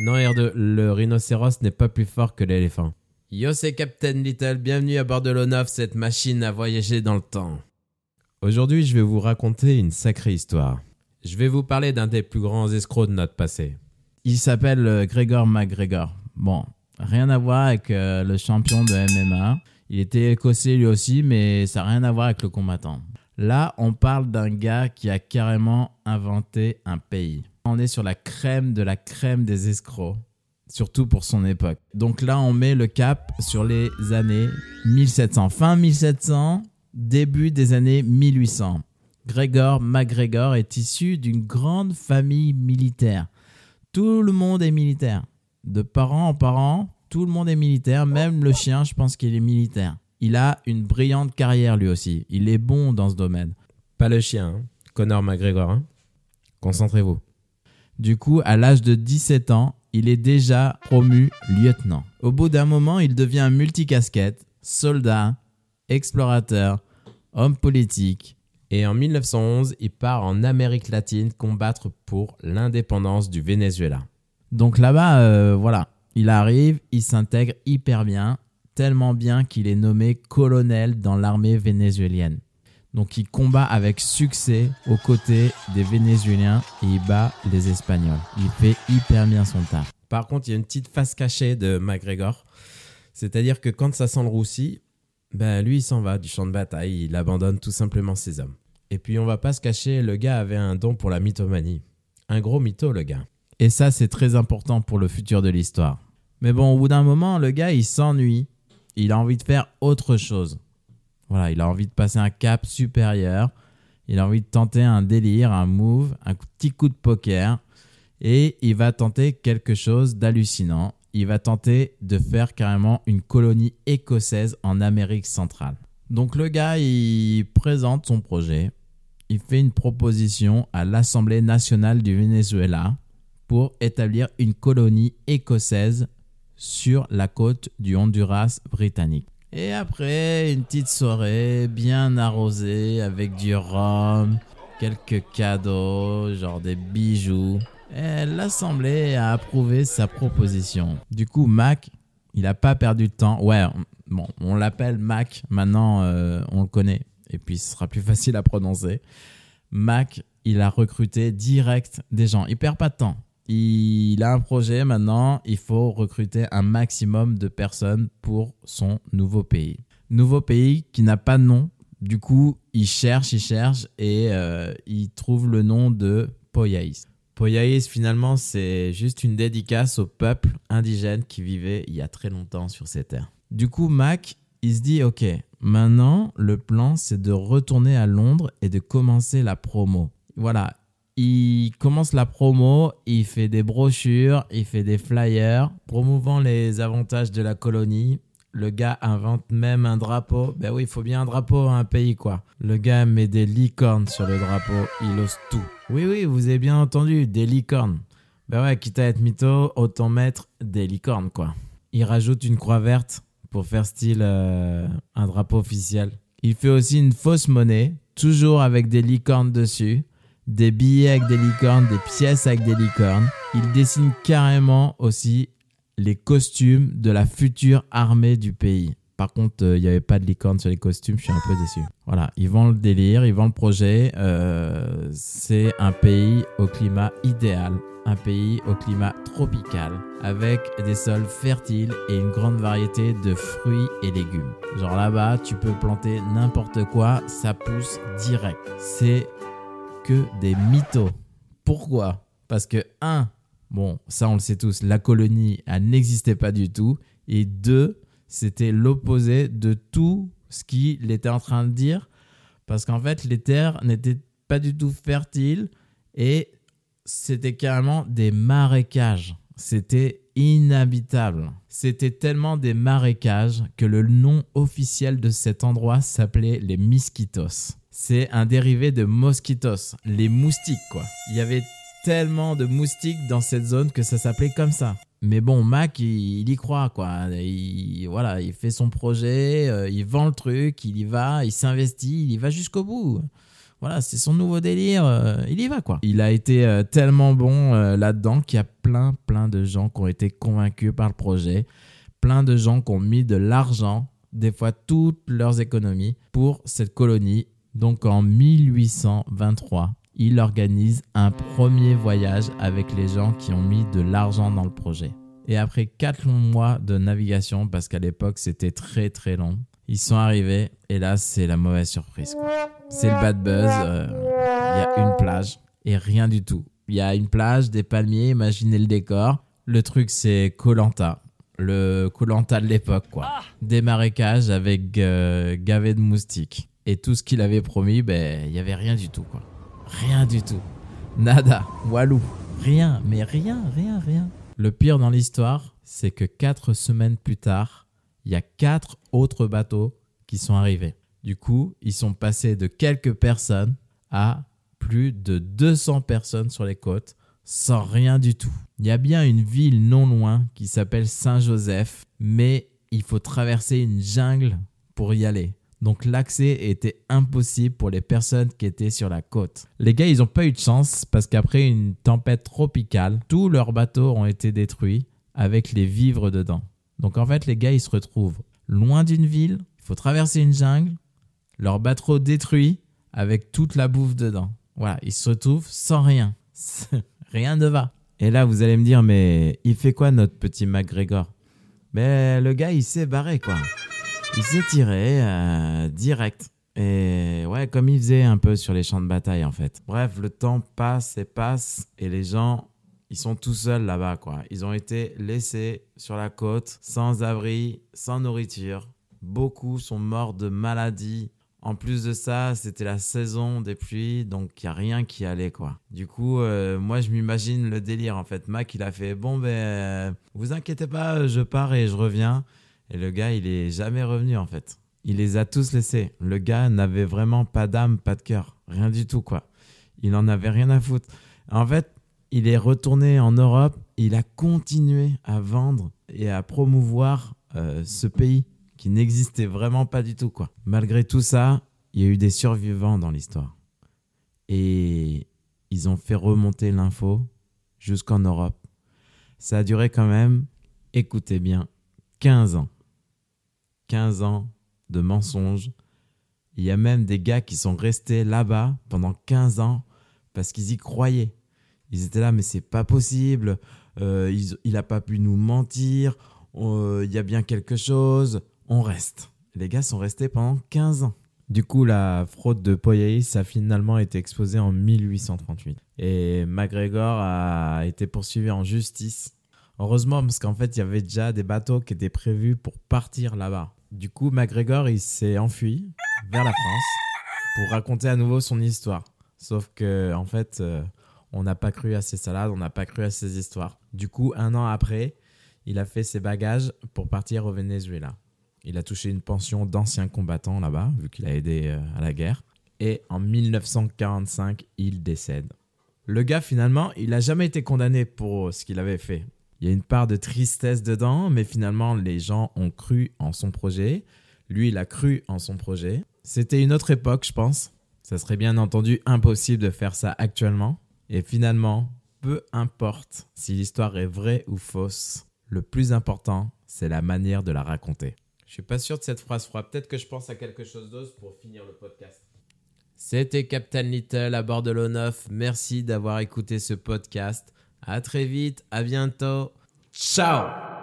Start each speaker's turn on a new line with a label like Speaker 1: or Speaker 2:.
Speaker 1: Non, R2, le rhinocéros n'est pas plus fort que l'éléphant. Yo, c'est Captain Little, bienvenue à bord de l'O9, cette machine à voyager dans le temps. Aujourd'hui, je vais vous raconter une sacrée histoire. Je vais vous parler d'un des plus grands escrocs de notre passé.
Speaker 2: Il s'appelle euh, Gregor McGregor. Bon, rien à voir avec euh, le champion de MMA. Il était écossais lui aussi, mais ça n'a rien à voir avec le combattant. Là, on parle d'un gars qui a carrément inventé un pays. On est sur la crème de la crème des escrocs, surtout pour son époque. Donc là, on met le cap sur les années 1700. Fin 1700, début des années 1800. Gregor MacGregor est issu d'une grande famille militaire. Tout le monde est militaire. De parents en parents, tout le monde est militaire. Même le chien, je pense qu'il est militaire. Il a une brillante carrière lui aussi. Il est bon dans ce domaine.
Speaker 1: Pas le chien, hein. Connor McGregor. hein. Concentrez-vous.
Speaker 2: Du coup, à l'âge de 17 ans, il est déjà promu lieutenant. Au bout d'un moment, il devient multicasquette, soldat, explorateur, homme politique.
Speaker 1: Et en 1911, il part en Amérique latine combattre pour l'indépendance du Venezuela.
Speaker 2: Donc là-bas, euh, voilà, il arrive, il s'intègre hyper bien, tellement bien qu'il est nommé colonel dans l'armée vénézuélienne. Donc il combat avec succès aux côtés des Vénézuéliens et il bat les Espagnols. Il fait hyper bien son taf.
Speaker 1: Par contre, il y a une petite face cachée de McGregor. C'est-à-dire que quand ça sent le roussi, ben lui, il s'en va du champ de bataille. Il abandonne tout simplement ses hommes. Et puis, on va pas se cacher, le gars avait un don pour la mythomanie. Un gros mytho, le gars.
Speaker 2: Et ça, c'est très important pour le futur de l'histoire. Mais bon, au bout d'un moment, le gars, il s'ennuie. Il a envie de faire autre chose. Voilà, il a envie de passer un cap supérieur. Il a envie de tenter un délire, un move, un petit coup de poker. Et il va tenter quelque chose d'hallucinant. Il va tenter de faire carrément une colonie écossaise en Amérique centrale. Donc le gars, il présente son projet. Il fait une proposition à l'Assemblée nationale du Venezuela pour établir une colonie écossaise sur la côte du Honduras britannique. Et après, une petite soirée bien arrosée avec du rhum, quelques cadeaux, genre des bijoux. Et L'Assemblée a approuvé sa proposition. Du coup, Mac, il n'a pas perdu de temps. Ouais, bon, on l'appelle Mac, maintenant euh, on le connaît. Et puis ce sera plus facile à prononcer. Mac, il a recruté direct des gens. Il perd pas de temps. Il a un projet maintenant, il faut recruter un maximum de personnes pour son nouveau pays. Nouveau pays qui n'a pas de nom. Du coup, il cherche, il cherche et euh, il trouve le nom de Poyaïs.
Speaker 1: Poyaïs, finalement, c'est juste une dédicace au peuple indigène qui vivait il y a très longtemps sur ces terres.
Speaker 2: Du coup, Mac, il se dit, ok, maintenant, le plan, c'est de retourner à Londres et de commencer la promo. Voilà, il commence la promo, il fait des brochures, il fait des flyers, promouvant les avantages de la colonie. Le gars invente même un drapeau. Ben oui, il faut bien un drapeau à un pays, quoi. Le gars met des licornes sur le drapeau, il ose tout. Oui, oui, vous avez bien entendu, des licornes. Ben ouais, quitte à être mytho, autant mettre des licornes, quoi. Il rajoute une croix verte pour faire style euh, un drapeau officiel. Il fait aussi une fausse monnaie, toujours avec des licornes dessus, des billets avec des licornes, des pièces avec des licornes. Il dessine carrément aussi les costumes de la future armée du pays. Par contre, euh, il n'y avait pas de licorne sur les costumes, je suis un peu déçu. Voilà, ils vendent le délire, ils vendent le projet. Euh, c'est un pays au climat idéal, un pays au climat tropical, avec des sols fertiles et une grande variété de fruits et légumes. Genre là-bas, tu peux planter n'importe quoi, ça pousse direct. C'est que des mythos. Pourquoi? Parce que, un, bon, ça on le sait tous, la colonie, elle n'existait pas du tout. Et deux, c'était l'opposé de tout ce qu'il était en train de dire. Parce qu'en fait, les terres n'étaient pas du tout fertiles et c'était carrément des marécages. C'était inhabitable. C'était tellement des marécages que le nom officiel de cet endroit s'appelait les Misquitos. C'est un dérivé de mosquitos, les moustiques quoi. Il y avait tellement de moustiques dans cette zone que ça s'appelait comme ça. Mais bon, Mac, il, il y croit quoi. Il, voilà, il fait son projet, euh, il vend le truc, il y va, il s'investit, il y va jusqu'au bout. Voilà, c'est son nouveau délire, euh, il y va quoi. Il a été euh, tellement bon là-dedans qu'il y a plein, plein de gens qui ont été convaincus par le projet, plein de gens qui ont mis de l'argent, des fois toutes leurs économies, pour cette colonie. Donc en 1823, il organise un premier voyage avec les gens qui ont mis de l'argent dans le projet. Et après 4 longs mois de navigation, parce qu'à l'époque c'était très très long, ils sont arrivés et là c'est la mauvaise surprise. C'est le bad buzz. euh, Il y a une plage et rien du tout. Il y a une plage, des palmiers, imaginez le décor. Le truc c'est Colanta, le Colanta de l'époque quoi. Des marécages avec euh, de moustiques. Et tout ce qu'il avait promis, ben il y avait rien du tout quoi. Rien du tout. Nada, Walou. Rien, mais rien, rien, rien. Le pire dans l'histoire, c'est que quatre semaines plus tard, il y a quatre autres bateaux qui sont arrivés. Du coup, ils sont passés de quelques personnes à plus de 200 personnes sur les côtes sans rien du tout. Il y a bien une ville non loin qui s'appelle Saint-Joseph, mais il faut traverser une jungle pour y aller. Donc l'accès était impossible pour les personnes qui étaient sur la côte. Les gars, ils n'ont pas eu de chance parce qu'après une tempête tropicale, tous leurs bateaux ont été détruits avec les vivres dedans. Donc en fait, les gars, ils se retrouvent loin d'une ville, il faut traverser une jungle, leur bateau détruit avec toute la bouffe dedans. Voilà, ils se retrouvent sans rien. rien ne va. Et là, vous allez me dire, mais il fait quoi notre petit McGregor Mais le gars, il s'est barré quoi. Il s'est tiré direct. Et ouais, comme il faisait un peu sur les champs de bataille en fait. Bref, le temps passe et passe et les gens, ils sont tout seuls là-bas quoi. Ils ont été laissés sur la côte, sans abri, sans nourriture. Beaucoup sont morts de maladies. En plus de ça, c'était la saison des pluies, donc il n'y a rien qui allait quoi. Du coup, euh, moi je m'imagine le délire en fait. Mac, il a fait bon ben, euh, vous inquiétez pas, je pars et je reviens. Et le gars, il est jamais revenu en fait. Il les a tous laissés. Le gars n'avait vraiment pas d'âme, pas de cœur, rien du tout quoi. Il en avait rien à foutre. En fait, il est retourné en Europe. Il a continué à vendre et à promouvoir euh, ce pays qui n'existait vraiment pas du tout quoi. Malgré tout ça, il y a eu des survivants dans l'histoire. Et ils ont fait remonter l'info jusqu'en Europe. Ça a duré quand même, écoutez bien, 15 ans. 15 ans de mensonges. Il y a même des gars qui sont restés là-bas pendant 15 ans parce qu'ils y croyaient. Ils étaient là, mais c'est pas possible. Euh, il a pas pu nous mentir. Euh, Il y a bien quelque chose. On reste. Les gars sont restés pendant 15 ans. Du coup, la fraude de Poyaïs a finalement été exposée en 1838. Et McGregor a été poursuivi en justice. Heureusement, parce qu'en fait, il y avait déjà des bateaux qui étaient prévus pour partir là-bas. Du coup, McGregor, il s'est enfui vers la France pour raconter à nouveau son histoire. Sauf que, en fait, euh, on n'a pas cru à ses salades, on n'a pas cru à ses histoires. Du coup, un an après, il a fait ses bagages pour partir au Venezuela. Il a touché une pension d'ancien combattant là-bas, vu qu'il a aidé euh, à la guerre. Et en 1945, il décède. Le gars, finalement, il n'a jamais été condamné pour ce qu'il avait fait. Il y a une part de tristesse dedans, mais finalement, les gens ont cru en son projet. Lui, il a cru en son projet. C'était une autre époque, je pense. Ça serait bien entendu impossible de faire ça actuellement. Et finalement, peu importe si l'histoire est vraie ou fausse, le plus important, c'est la manière de la raconter. Je suis pas sûr de cette phrase froide. Peut-être que je pense à quelque chose d'autre pour finir le podcast. C'était Captain Little à bord de l'eau 9. Merci d'avoir écouté ce podcast. À très vite, à bientôt. Ciao